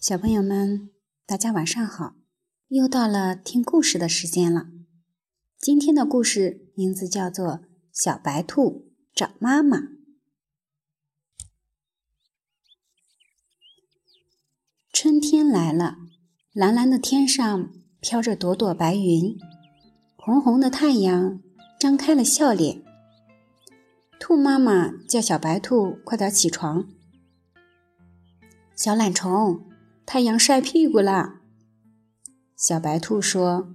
小朋友们，大家晚上好！又到了听故事的时间了。今天的故事名字叫做《小白兔找妈妈》。春天来了，蓝蓝的天上飘着朵朵白云，红红的太阳张开了笑脸。兔妈妈叫小白兔快点起床，小懒虫。太阳晒屁股了，小白兔说：“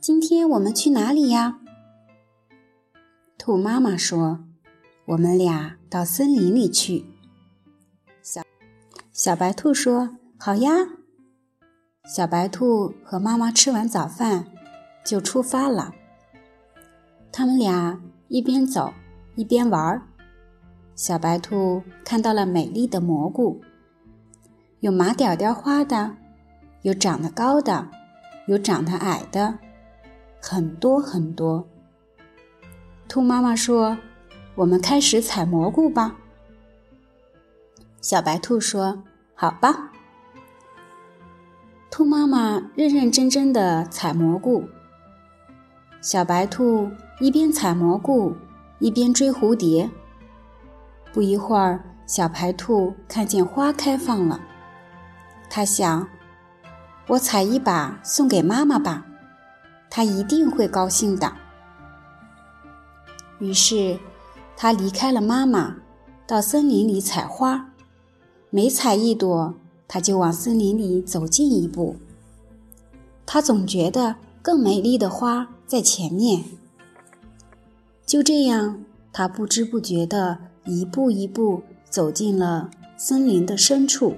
今天我们去哪里呀？”兔妈妈说：“我们俩到森林里去。”小小白兔说：“好呀。”小白兔和妈妈吃完早饭就出发了。他们俩一边走一边玩儿。小白兔看到了美丽的蘑菇。有麻点点花的，有长得高的，有长得矮的，很多很多。兔妈妈说：“我们开始采蘑菇吧。”小白兔说：“好吧。”兔妈妈认认真真的采蘑菇。小白兔一边采蘑菇，一边追蝴蝶。不一会儿，小白兔看见花开放了。他想：“我采一把送给妈妈吧，她一定会高兴的。”于是，他离开了妈妈，到森林里采花。每采一朵，他就往森林里走近一步。他总觉得更美丽的花在前面。就这样，他不知不觉地一步一步走进了森林的深处。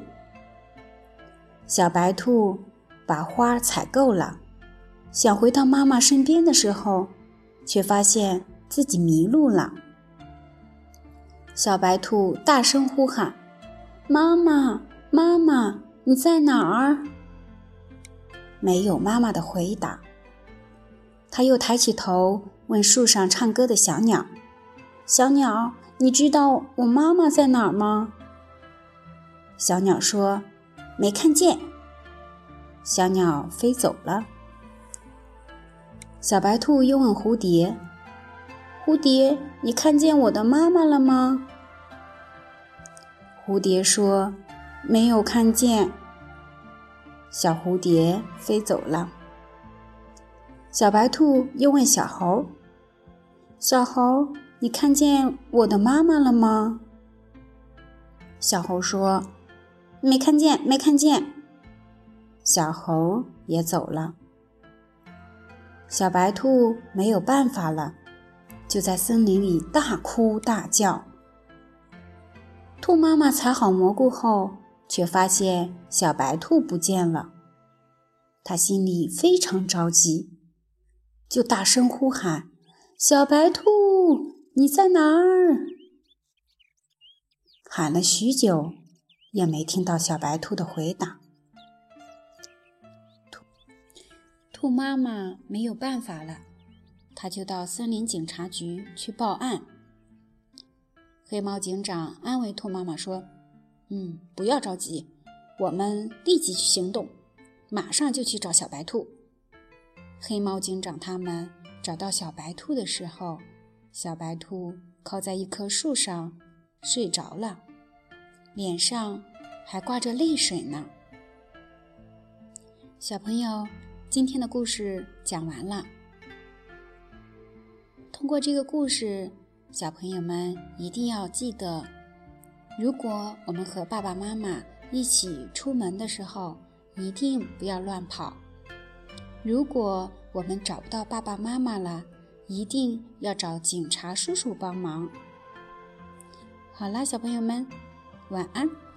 小白兔把花采够了，想回到妈妈身边的时候，却发现自己迷路了。小白兔大声呼喊：“妈妈，妈妈，你在哪儿？”没有妈妈的回答。他又抬起头问树上唱歌的小鸟：“小鸟，你知道我妈妈在哪儿吗？”小鸟说。没看见，小鸟飞走了。小白兔又问蝴蝶：“蝴蝶，你看见我的妈妈了吗？”蝴蝶说：“没有看见。”小蝴蝶飞走了。小白兔又问小猴：“小猴，你看见我的妈妈了吗？”小猴说。没看见，没看见。小猴也走了。小白兔没有办法了，就在森林里大哭大叫。兔妈妈采好蘑菇后，却发现小白兔不见了。它心里非常着急，就大声呼喊：“小白兔，你在哪儿？”喊了许久。也没听到小白兔的回答。兔兔妈妈没有办法了，她就到森林警察局去报案。黑猫警长安慰兔妈妈说：“嗯，不要着急，我们立即去行动，马上就去找小白兔。”黑猫警长他们找到小白兔的时候，小白兔靠在一棵树上睡着了。脸上还挂着泪水呢。小朋友，今天的故事讲完了。通过这个故事，小朋友们一定要记得：如果我们和爸爸妈妈一起出门的时候，一定不要乱跑；如果我们找不到爸爸妈妈了，一定要找警察叔叔帮忙。好啦，小朋友们。晚安。